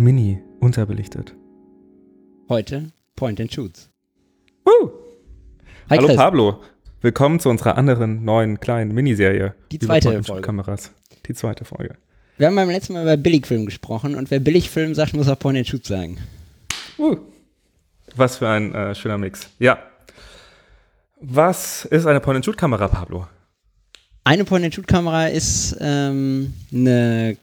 Mini unterbelichtet. Heute Point and Shoots. Uh. Hi Hallo Chris. Pablo, willkommen zu unserer anderen neuen kleinen Miniserie. Die zweite Folge. Kameras. Die zweite Folge. Wir haben beim letzten Mal über Billigfilm gesprochen und wer Billigfilm sagt, muss auch Point and Shoot sagen. Uh. Was für ein äh, schöner Mix. Ja. Was ist eine Point-and-Shoot-Kamera, Pablo? Eine Point-and-Shoot-Kamera ist ähm, eine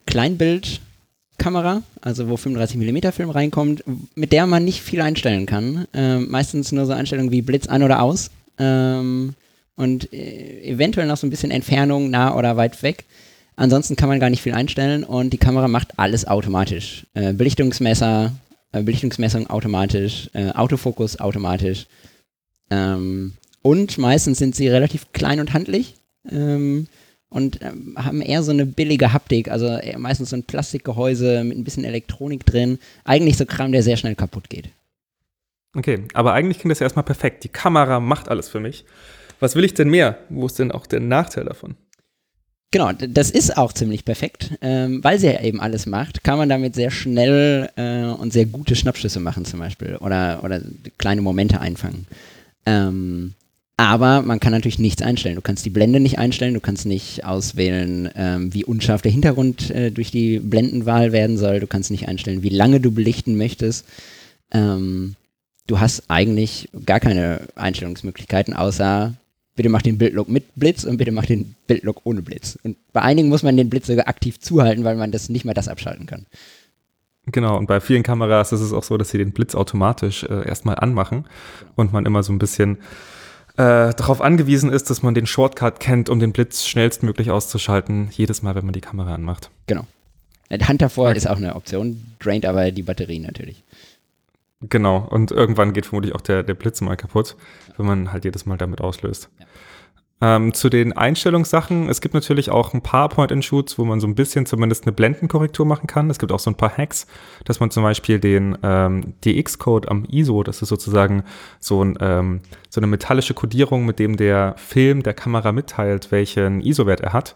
Kleinbildkamera, also wo 35mm Film reinkommt, mit der man nicht viel einstellen kann. Ähm, meistens nur so Einstellungen wie Blitz an oder aus. Ähm, und äh, eventuell noch so ein bisschen Entfernung, nah oder weit weg. Ansonsten kann man gar nicht viel einstellen und die Kamera macht alles automatisch. Äh, Belichtungsmesser, äh, Belichtungsmessung automatisch, äh, Autofokus automatisch. Ähm, und meistens sind sie relativ klein und handlich ähm, und ähm, haben eher so eine billige Haptik, also eher meistens so ein Plastikgehäuse mit ein bisschen Elektronik drin. Eigentlich so Kram, der sehr schnell kaputt geht. Okay, aber eigentlich klingt das ja erstmal perfekt. Die Kamera macht alles für mich. Was will ich denn mehr? Wo ist denn auch der Nachteil davon? Genau, das ist auch ziemlich perfekt, ähm, weil sie ja eben alles macht, kann man damit sehr schnell äh, und sehr gute Schnappschüsse machen zum Beispiel oder, oder kleine Momente einfangen. Ähm, aber man kann natürlich nichts einstellen. Du kannst die Blende nicht einstellen, du kannst nicht auswählen, ähm, wie unscharf der Hintergrund äh, durch die Blendenwahl werden soll, du kannst nicht einstellen, wie lange du belichten möchtest. Ähm, du hast eigentlich gar keine Einstellungsmöglichkeiten, außer bitte mach den Bildlook mit Blitz und bitte mach den Bildlook ohne Blitz. Und bei einigen muss man den Blitz sogar aktiv zuhalten, weil man das nicht mehr das abschalten kann. Genau, und bei vielen Kameras ist es auch so, dass sie den Blitz automatisch äh, erstmal anmachen und man immer so ein bisschen äh, darauf angewiesen ist, dass man den Shortcut kennt, um den Blitz schnellstmöglich auszuschalten, jedes Mal, wenn man die Kamera anmacht. Genau. Äh, Hand davor ist auch eine Option, draint aber die Batterie natürlich. Genau, und irgendwann geht vermutlich auch der, der Blitz mal kaputt, wenn man halt jedes Mal damit auslöst. Ähm, zu den Einstellungssachen, es gibt natürlich auch ein paar Point-and-Shoots, wo man so ein bisschen zumindest eine Blendenkorrektur machen kann. Es gibt auch so ein paar Hacks, dass man zum Beispiel den ähm, DX-Code am ISO, das ist sozusagen so, ein, ähm, so eine metallische Kodierung, mit dem der Film der Kamera mitteilt, welchen ISO-Wert er hat,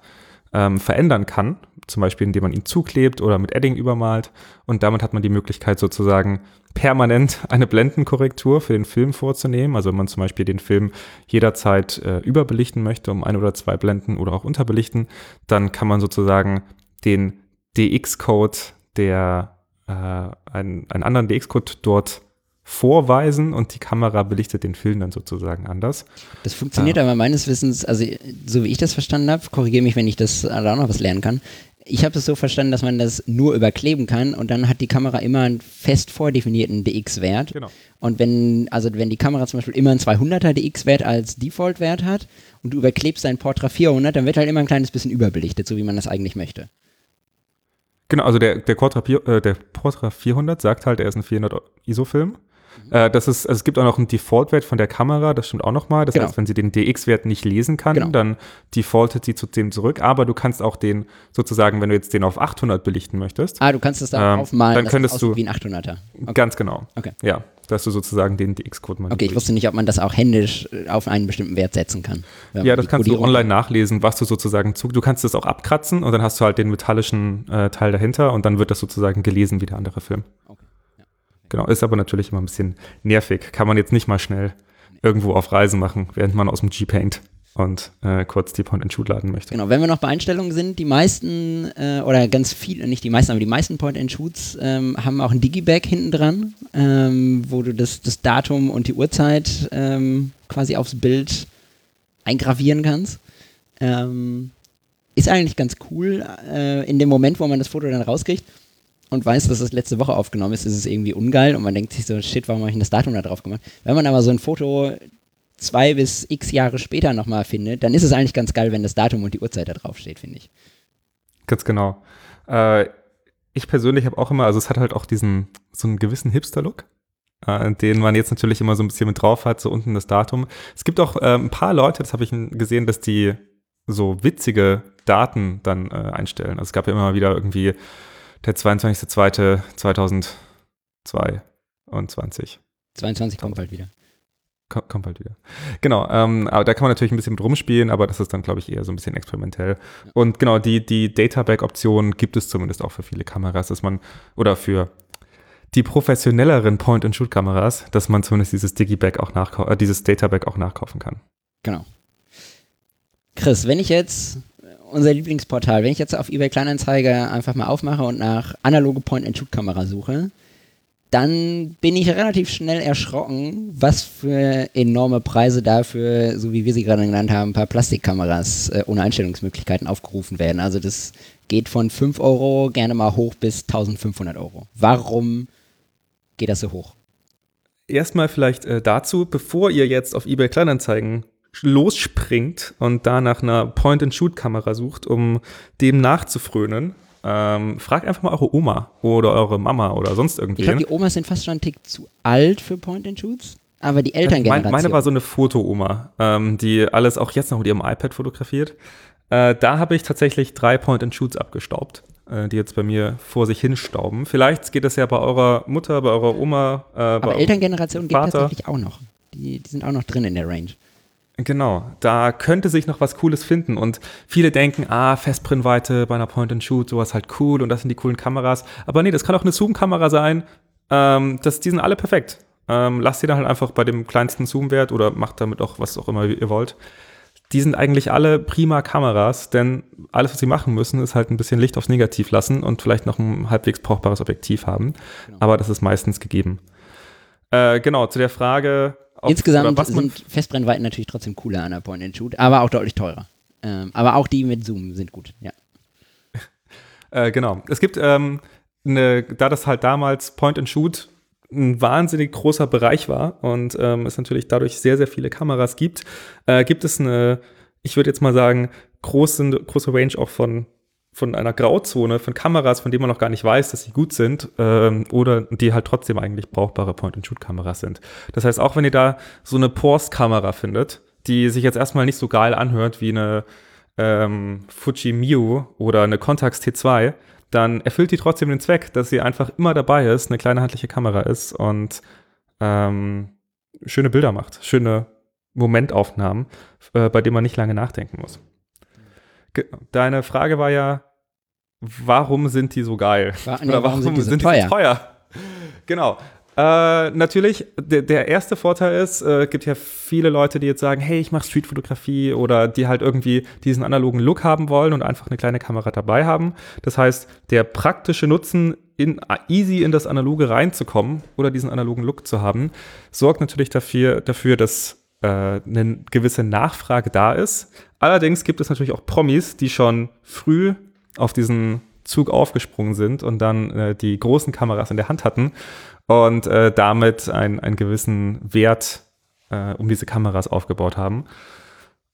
ähm, verändern kann. Zum Beispiel, indem man ihn zuklebt oder mit Edding übermalt. Und damit hat man die Möglichkeit sozusagen permanent eine Blendenkorrektur für den Film vorzunehmen. Also wenn man zum Beispiel den Film jederzeit äh, überbelichten möchte, um ein oder zwei Blenden oder auch unterbelichten, dann kann man sozusagen den DX-Code, der äh, einen, einen anderen DX-Code dort vorweisen und die Kamera belichtet den Film dann sozusagen anders. Das funktioniert aber meines Wissens, also so wie ich das verstanden habe, korrigiere mich, wenn ich das da auch noch was lernen kann. Ich habe es so verstanden, dass man das nur überkleben kann und dann hat die Kamera immer einen fest vordefinierten DX-Wert. Genau. Und wenn, also wenn die Kamera zum Beispiel immer einen 200er DX-Wert als Default-Wert hat und du überklebst dein Portra 400, dann wird halt immer ein kleines bisschen überbelichtet, so wie man das eigentlich möchte. Genau, also der, der, Portra, äh, der Portra 400 sagt halt, er ist ein 400 ISO-Film. Äh, das ist, also es gibt auch noch einen Default-Wert von der Kamera, das stimmt auch nochmal. Das Genau. heißt, wenn sie den DX-Wert nicht lesen kann, Genau. dann defaultet sie zu dem zurück. Aber du kannst auch den, sozusagen, wenn du jetzt den auf 800 belichten möchtest, Ah, du kannst das da Ähm, aufmalen, dann könntest du- wie ein 800er. Okay. ganz genau. Okay. Ja, dass du sozusagen den DX-Code mal Okay, ich wusste nicht, ob man das auch händisch äh, auf einen bestimmten Wert setzen kann. Ja, das kannst du Kodierung- online nachlesen, was du sozusagen zu. Du kannst das auch abkratzen und dann hast du halt den metallischen äh, Teil dahinter und dann wird das sozusagen gelesen wie der andere Film. Okay. Genau, ist aber natürlich immer ein bisschen nervig. Kann man jetzt nicht mal schnell irgendwo auf Reisen machen, während man aus dem G-Paint und äh, kurz die Point-and-Shoot laden möchte. Genau, wenn wir noch bei Einstellungen sind, die meisten, äh, oder ganz viele, nicht die meisten, aber die meisten Point-and-Shoots ähm, haben auch ein Digibag hinten dran, ähm, wo du das, das Datum und die Uhrzeit ähm, quasi aufs Bild eingravieren kannst. Ähm, ist eigentlich ganz cool. Äh, in dem Moment, wo man das Foto dann rauskriegt und weiß, dass es letzte Woche aufgenommen ist, ist es irgendwie ungeil und man denkt sich so, shit, warum habe ich das Datum da drauf gemacht? Wenn man aber so ein Foto zwei bis x Jahre später nochmal findet, dann ist es eigentlich ganz geil, wenn das Datum und die Uhrzeit da drauf steht, finde ich. Ganz genau. Äh, ich persönlich habe auch immer, also es hat halt auch diesen, so einen gewissen Hipster-Look. Äh, den man jetzt natürlich immer so ein bisschen mit drauf hat, so unten das Datum. Es gibt auch äh, ein paar Leute, das habe ich gesehen, dass die so witzige Daten dann äh, einstellen. Also es gab ja immer wieder irgendwie der 22.02.2022. 22 kommt bald wieder. Ko- Kommt bald wieder. Genau, ähm, aber da kann man natürlich ein bisschen mit rumspielen, aber das ist dann, glaube ich, eher so ein bisschen experimentell. Und genau, die, die Data-Back-Option gibt es zumindest auch für viele Kameras, dass man, oder für die professionelleren Point-and-Shoot-Kameras, dass man zumindest dieses Digiback auch nachkaufen, äh, dieses Databack auch nachkaufen kann. Genau. Chris, wenn ich jetzt unser Lieblingsportal, wenn ich jetzt auf eBay Kleinanzeiger einfach mal aufmache und nach analoge Point-and-Shoot-Kamera suche, dann bin ich relativ schnell erschrocken, was für enorme Preise dafür, so wie wir sie gerade genannt haben, ein paar Plastikkameras äh, ohne Einstellungsmöglichkeiten aufgerufen werden. Also das geht von 5 Euro gerne mal hoch bis 1500 Euro. Warum geht das so hoch? Erstmal vielleicht äh, dazu, bevor ihr jetzt auf eBay Kleinanzeigen losspringt und da nach einer Point-and-Shoot-Kamera sucht, um dem nachzufrönen, ähm, fragt einfach mal eure Oma oder eure Mama oder sonst irgendwie. Ich glaube, die Omas sind fast schon einen Tick zu alt für Point-and-Shoots. Aber die Elterngeneration. Meine, meine war so eine Foto-Oma, ähm, die alles auch jetzt noch mit ihrem iPad fotografiert. Äh, da habe ich tatsächlich drei Point-and-Shoots abgestaubt, äh, die jetzt bei mir vor sich hinstauben. Vielleicht geht es ja bei eurer Mutter, bei eurer Oma. Äh, Aber Elterngeneration geht tatsächlich auch noch. Die, die sind auch noch drin in der Range. Genau, da könnte sich noch was Cooles finden und viele denken, ah, Festbrennweite bei einer Point-and-Shoot, sowas halt cool und das sind die coolen Kameras. Aber nee, das kann auch eine Zoom-Kamera sein. Ähm, das, die sind alle perfekt. Ähm, lasst sie dann halt einfach bei dem kleinsten Zoom-Wert oder macht damit auch was auch immer ihr wollt. Die sind eigentlich alle prima Kameras, denn alles, was sie machen müssen, ist halt ein bisschen Licht aufs Negativ lassen und vielleicht noch ein halbwegs brauchbares Objektiv haben. Genau. Aber das ist meistens gegeben. Äh, genau, zu der Frage, Insgesamt sind Festbrennweiten natürlich trotzdem cooler an der Point-and-Shoot, aber auch deutlich teurer. Ähm, aber auch die mit Zoom sind gut, ja. äh, genau. Es gibt, ähm, eine, da das halt damals Point-and-Shoot ein wahnsinnig großer Bereich war und ähm, es natürlich dadurch sehr, sehr viele Kameras gibt, äh, gibt es eine, ich würde jetzt mal sagen, große, große Range auch von von einer Grauzone von Kameras, von denen man noch gar nicht weiß, dass sie gut sind ähm, oder die halt trotzdem eigentlich brauchbare Point-and-Shoot-Kameras sind. Das heißt, auch wenn ihr da so eine Pors-Kamera findet, die sich jetzt erstmal nicht so geil anhört wie eine ähm, Fuji Mio oder eine Contax T2, dann erfüllt die trotzdem den Zweck, dass sie einfach immer dabei ist, eine kleine handliche Kamera ist und ähm, schöne Bilder macht, schöne Momentaufnahmen, äh, bei denen man nicht lange nachdenken muss. Deine Frage war ja, warum sind die so geil? War, nee, Oder warum, warum, sind die so sind teuer? Die so teuer? Genau. Äh, natürlich, der, der, erste Vorteil ist, äh, gibt ja viele Leute, die jetzt sagen, hey, ich mache Streetfotografie oder die halt irgendwie diesen analogen Look haben wollen und einfach eine kleine Kamera dabei haben. Das heißt, der praktische Nutzen, in, easy in das Analoge reinzukommen oder diesen analogen Look zu haben, sorgt natürlich dafür, dafür dass eine gewisse Nachfrage da ist. Allerdings gibt es natürlich auch Promis, die schon früh auf diesen Zug aufgesprungen sind und dann äh, die großen Kameras in der Hand hatten und äh, damit ein, einen gewissen Wert äh, um diese Kameras aufgebaut haben.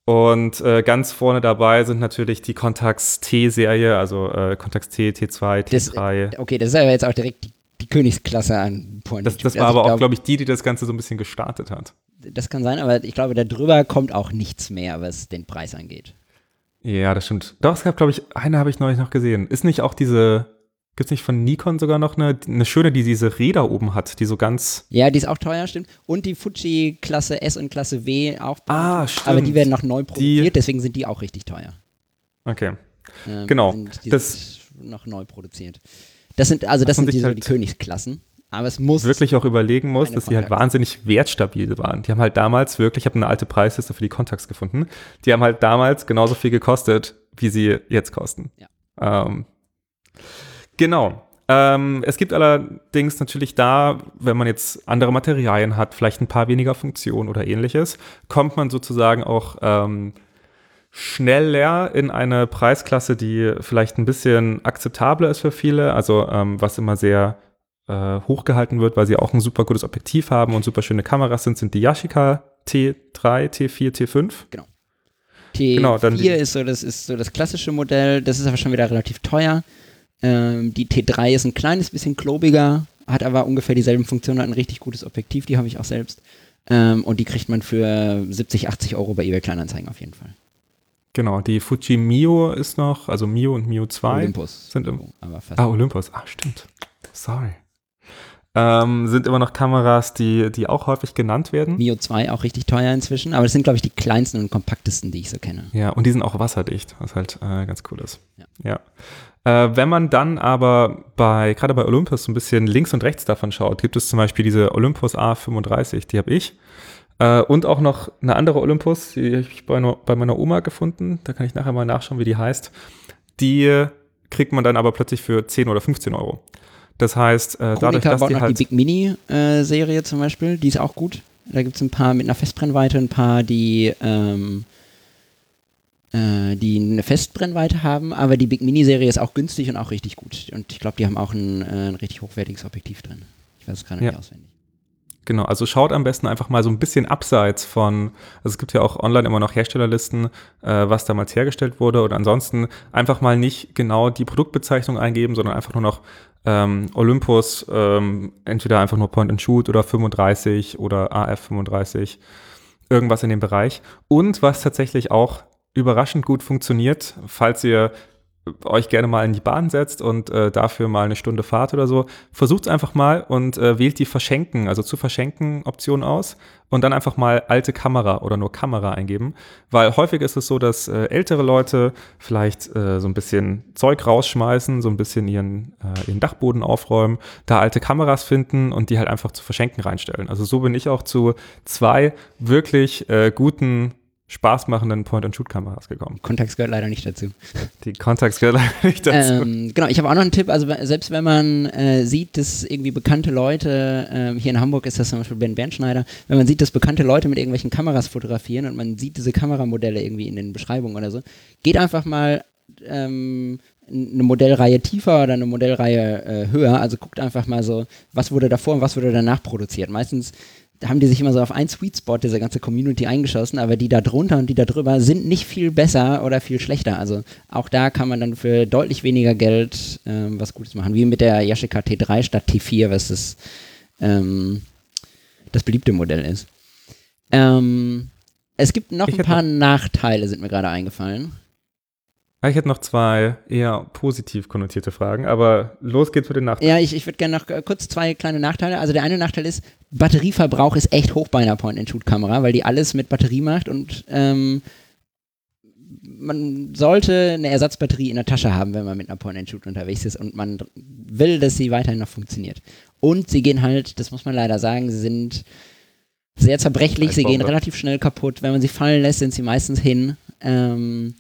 Und äh, ganz vorne dabei sind natürlich die Contax T-Serie, also äh, Contax T, T2, T3. Das, okay, das ist aber jetzt auch direkt die, die Königsklasse an Point. Das, das war also aber auch, glaube ich, die, die das Ganze so ein bisschen gestartet hat das kann sein, aber ich glaube, darüber kommt auch nichts mehr, was den Preis angeht. Ja, das stimmt. Doch, es gab, glaube ich, eine habe ich neulich noch gesehen. Ist nicht auch diese, gibt es nicht von Nikon sogar noch eine, eine schöne, die diese Räder oben hat, die so ganz. Ja, die ist auch teuer, stimmt. Und die Fuji Klasse S und Klasse W auch. Ah, stimmt. Aber die werden noch neu produziert, die, deswegen sind die auch richtig teuer. Okay. Ähm, genau. die das sind noch neu produziert. Das sind, also das sind die, so halt die Königsklassen. Aber es muss. Wirklich auch überlegen muss, dass die halt wahnsinnig wertstabil waren. Die haben halt damals wirklich, ich habe eine alte Preisliste für die Contacts gefunden, die haben halt damals genauso viel gekostet, wie sie jetzt kosten. Ja. Ähm, genau. Ähm, es gibt allerdings natürlich da, wenn man jetzt andere Materialien hat, vielleicht ein paar weniger Funktionen oder ähnliches, kommt man sozusagen auch ähm, schneller in eine Preisklasse, die vielleicht ein bisschen akzeptabler ist für viele. Also ähm, was immer sehr äh, hochgehalten wird, weil sie auch ein super gutes Objektiv haben und super schöne Kameras sind, sind die Yashica T3, T4, T5. Genau. T4 genau, dann ist so, das ist so das klassische Modell, das ist aber schon wieder relativ teuer. Ähm, die T3 ist ein kleines bisschen klobiger, hat aber ungefähr dieselben Funktionen, hat ein richtig gutes Objektiv, die habe ich auch selbst. Ähm, und die kriegt man für 70, 80 Euro bei eBay Kleinanzeigen auf jeden Fall. Genau, die Fuji Mio ist noch, also Mio und Mio 2 Olympus. sind im. Aber fast ah, Olympus, ah, stimmt. Sorry. Ähm, sind immer noch Kameras, die, die auch häufig genannt werden. Mio 2 auch richtig teuer inzwischen, aber das sind, glaube ich, die kleinsten und kompaktesten, die ich so kenne. Ja, und die sind auch wasserdicht, was halt äh, ganz cool ist. Ja. ja. Äh, wenn man dann aber bei, gerade bei Olympus so ein bisschen links und rechts davon schaut, gibt es zum Beispiel diese Olympus A35, die habe ich. Äh, und auch noch eine andere Olympus, die habe ich bei, bei meiner Oma gefunden. Da kann ich nachher mal nachschauen, wie die heißt. Die kriegt man dann aber plötzlich für 10 oder 15 Euro. Das heißt, äh, dadurch, dass die halt die Big Mini äh, Serie zum Beispiel, die ist auch gut. Da gibt es ein paar mit einer Festbrennweite, ein paar, die ähm, äh, die eine Festbrennweite haben, aber die Big Mini Serie ist auch günstig und auch richtig gut. Und ich glaube, die haben auch ein, äh, ein, richtig hochwertiges Objektiv drin. Ich weiß es gerade ja. nicht auswendig. Genau, also schaut am besten einfach mal so ein bisschen abseits von, also es gibt ja auch online immer noch Herstellerlisten, äh, was damals hergestellt wurde oder ansonsten einfach mal nicht genau die Produktbezeichnung eingeben, sondern einfach nur noch ähm, Olympus, ähm, entweder einfach nur Point and Shoot oder 35 oder AF 35, irgendwas in dem Bereich. Und was tatsächlich auch überraschend gut funktioniert, falls ihr euch gerne mal in die Bahn setzt und äh, dafür mal eine Stunde Fahrt oder so, versucht es einfach mal und äh, wählt die Verschenken, also zu verschenken Option aus und dann einfach mal alte Kamera oder nur Kamera eingeben, weil häufig ist es so, dass äh, ältere Leute vielleicht äh, so ein bisschen Zeug rausschmeißen, so ein bisschen ihren, äh, ihren Dachboden aufräumen, da alte Kameras finden und die halt einfach zu verschenken reinstellen. Also so bin ich auch zu zwei wirklich äh, guten spaßmachenden Point-and-Shoot-Kameras gekommen. Contax gehört leider nicht dazu. Die Contax gehört leider nicht dazu. Ähm, genau, ich habe auch noch einen Tipp, also selbst wenn man äh, sieht, dass irgendwie bekannte Leute, äh, hier in Hamburg ist das zum Beispiel Ben Bernschneider, wenn man sieht, dass bekannte Leute mit irgendwelchen Kameras fotografieren und man sieht diese Kameramodelle irgendwie in den Beschreibungen oder so, geht einfach mal ähm, eine Modellreihe tiefer oder eine Modellreihe äh, höher, also guckt einfach mal so, was wurde davor und was wurde danach produziert. Meistens haben die sich immer so auf einen Sweet Spot dieser ganze Community eingeschossen, aber die da drunter und die da drüber sind nicht viel besser oder viel schlechter. Also auch da kann man dann für deutlich weniger Geld ähm, was Gutes machen, wie mit der Yashica T3 statt T4, was das, ähm, das beliebte Modell ist. Ähm, es gibt noch ich ein paar Nachteile, sind mir gerade eingefallen. Ich hätte noch zwei eher positiv konnotierte Fragen, aber los geht's mit den Nachteilen. Ja, ich, ich würde gerne noch äh, kurz zwei kleine Nachteile. Also der eine Nachteil ist, Batterieverbrauch ist echt hoch bei einer Point-and-Shoot-Kamera, weil die alles mit Batterie macht und ähm, man sollte eine Ersatzbatterie in der Tasche haben, wenn man mit einer Point-and-Shoot unterwegs ist und man will, dass sie weiterhin noch funktioniert. Und sie gehen halt, das muss man leider sagen, sie sind sehr zerbrechlich, sie gehen relativ schnell kaputt. Wenn man sie fallen lässt, sind sie meistens hin. Ähm,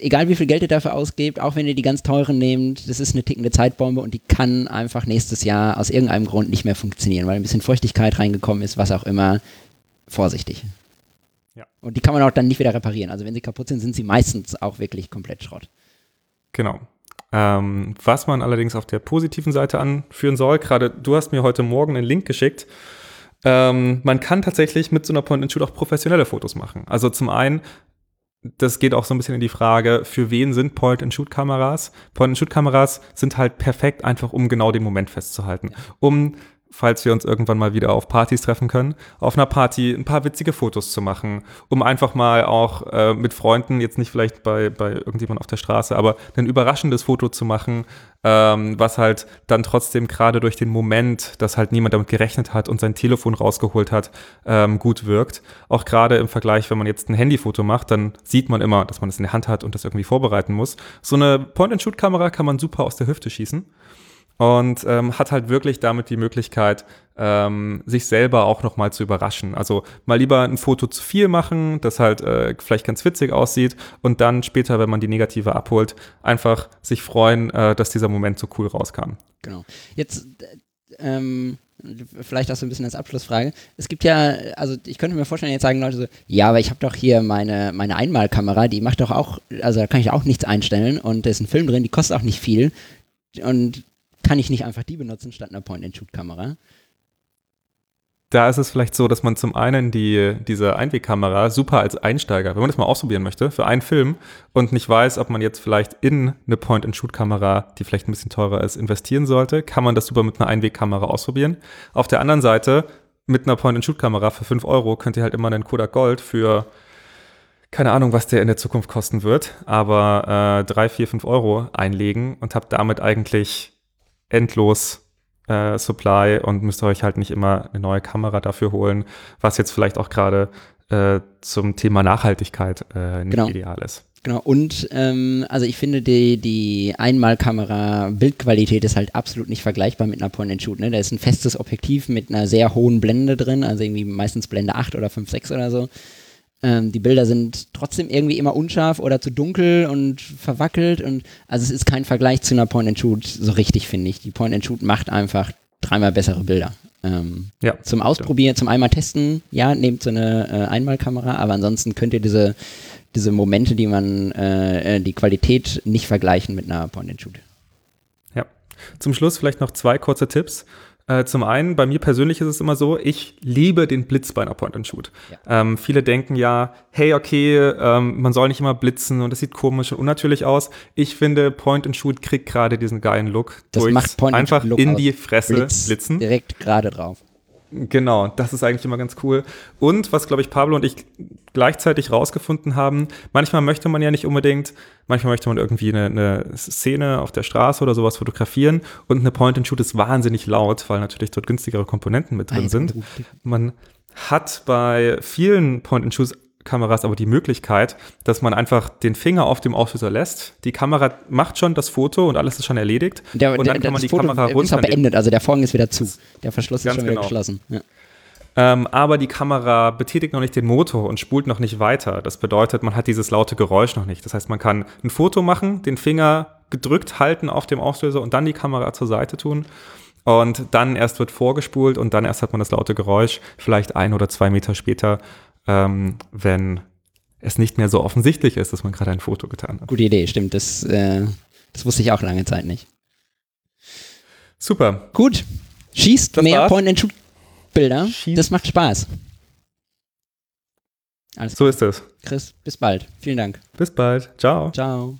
egal wie viel Geld ihr dafür ausgebt, auch wenn ihr die ganz teuren nehmt, das ist eine tickende Zeitbombe und die kann einfach nächstes Jahr aus irgendeinem Grund nicht mehr funktionieren, weil ein bisschen Feuchtigkeit reingekommen ist, was auch immer. Vorsichtig. Ja. Und die kann man auch dann nicht wieder reparieren. Also wenn sie kaputt sind, sind sie meistens auch wirklich komplett Schrott. Genau. Ähm, was man allerdings auf der positiven Seite anführen soll, gerade du hast mir heute Morgen einen Link geschickt. Ähm, man kann tatsächlich mit so einer Point-and-Shoot auch professionelle Fotos machen. Also zum einen das geht auch so ein bisschen in die Frage, für wen sind Point-and-Shoot-Kameras? Point-and-Shoot-Kameras sind halt perfekt einfach, um genau den Moment festzuhalten. Um falls wir uns irgendwann mal wieder auf Partys treffen können, auf einer Party ein paar witzige Fotos zu machen, um einfach mal auch äh, mit Freunden, jetzt nicht vielleicht bei, bei irgendjemand auf der Straße, aber ein überraschendes Foto zu machen, ähm, was halt dann trotzdem gerade durch den Moment, dass halt niemand damit gerechnet hat und sein Telefon rausgeholt hat, ähm, gut wirkt. Auch gerade im Vergleich, wenn man jetzt ein Handyfoto macht, dann sieht man immer, dass man es in der Hand hat und das irgendwie vorbereiten muss. So eine Point-and-Shoot-Kamera kann man super aus der Hüfte schießen und ähm, hat halt wirklich damit die Möglichkeit, ähm, sich selber auch nochmal zu überraschen. Also mal lieber ein Foto zu viel machen, das halt äh, vielleicht ganz witzig aussieht und dann später, wenn man die Negative abholt, einfach sich freuen, äh, dass dieser Moment so cool rauskam. Genau. Jetzt ähm, vielleicht auch so ein bisschen als Abschlussfrage. Es gibt ja, also ich könnte mir vorstellen, jetzt sagen Leute so, ja, aber ich habe doch hier meine, meine Einmalkamera, die macht doch auch, also da kann ich auch nichts einstellen und da ist ein Film drin, die kostet auch nicht viel. Und kann ich nicht einfach die benutzen statt einer Point-and-Shoot-Kamera? Da ist es vielleicht so, dass man zum einen die, diese Einwegkamera super als Einsteiger, wenn man das mal ausprobieren möchte, für einen Film und nicht weiß, ob man jetzt vielleicht in eine Point-and-Shoot-Kamera, die vielleicht ein bisschen teurer ist, investieren sollte, kann man das super mit einer Einwegkamera ausprobieren. Auf der anderen Seite, mit einer Point-and-Shoot-Kamera für 5 Euro könnt ihr halt immer einen Kodak Gold für keine Ahnung, was der in der Zukunft kosten wird, aber äh, 3, 4, 5 Euro einlegen und habt damit eigentlich endlos äh, Supply und müsst euch halt nicht immer eine neue Kamera dafür holen, was jetzt vielleicht auch gerade äh, zum Thema Nachhaltigkeit äh, nicht Genau. ideal ist. Genau, und ähm, also ich finde, die, die Einmalkamera-Bildqualität ist halt absolut nicht vergleichbar mit einer Point-and-Shoot. Ne? Da ist ein festes Objektiv mit einer sehr hohen Blende drin, also irgendwie meistens Blende 8 oder 5, 6 oder so. Ähm, die Bilder sind trotzdem irgendwie immer unscharf oder zu dunkel und verwackelt und also es ist kein Vergleich zu einer Point-and-Shoot so richtig, finde ich. Die Point-and-Shoot macht einfach dreimal bessere Bilder. Ähm, Ja, zum Ausprobieren, zum einmal testen, ja, nehmt so eine äh, Einmalkamera, aber ansonsten könnt ihr diese, diese Momente, die man, äh, äh, die Qualität nicht vergleichen mit einer Point-and-Shoot. Ja. Zum Schluss vielleicht noch zwei kurze Tipps. Äh, zum einen, bei mir persönlich ist es immer so, ich liebe den Blitz bei einer Point-and-Shoot. Ähm, viele denken ja, hey, okay, ähm, man soll nicht immer blitzen und es sieht komisch und unnatürlich aus. Ich finde, Point-and-Shoot kriegt gerade diesen geilen Look Das macht Point-and-Shoot einfach Look in die Fresse Blitz blitzen. direkt gerade drauf. Genau, das ist eigentlich immer ganz cool. Und was, glaube ich, Pablo und ich gleichzeitig rausgefunden haben, manchmal möchte man ja nicht unbedingt, manchmal möchte man irgendwie eine, eine Szene auf der Straße oder sowas fotografieren und eine Point-and-Shoot ist wahnsinnig laut, weil natürlich dort günstigere Komponenten mit drin sind. Man hat bei vielen Point-and-Shoot Kameras aber die Möglichkeit, dass man einfach den Finger auf dem Auslöser lässt. Die Kamera macht schon das Foto und alles ist schon erledigt. Der, und der, dann kann man das die Foto Kamera ist auch runternehmen. beendet, also der Vorhang ist wieder zu. Der Verschluss ist schon wieder genau. geschlossen. Ja. Ähm, aber die Kamera betätigt noch nicht den Motor und spult noch nicht weiter. Das bedeutet, man hat dieses laute Geräusch noch nicht. Das heißt, man kann ein Foto machen, den Finger gedrückt halten auf dem Auslöser und dann die Kamera zur Seite tun. Und dann erst wird vorgespult und dann erst hat man das laute Geräusch, vielleicht ein oder zwei Meter später, ähm, wenn es nicht mehr so offensichtlich ist, dass man gerade ein Foto getan hat. Gute Idee, stimmt. Das, äh, das wusste ich auch lange Zeit nicht. Super. Gut. Schießt Das mehr. Point-and-Shoot-Bilder. Das macht Spaß. Alles So ist es. Chris, bis bald. Vielen Dank. Bis bald. Ciao. Ciao.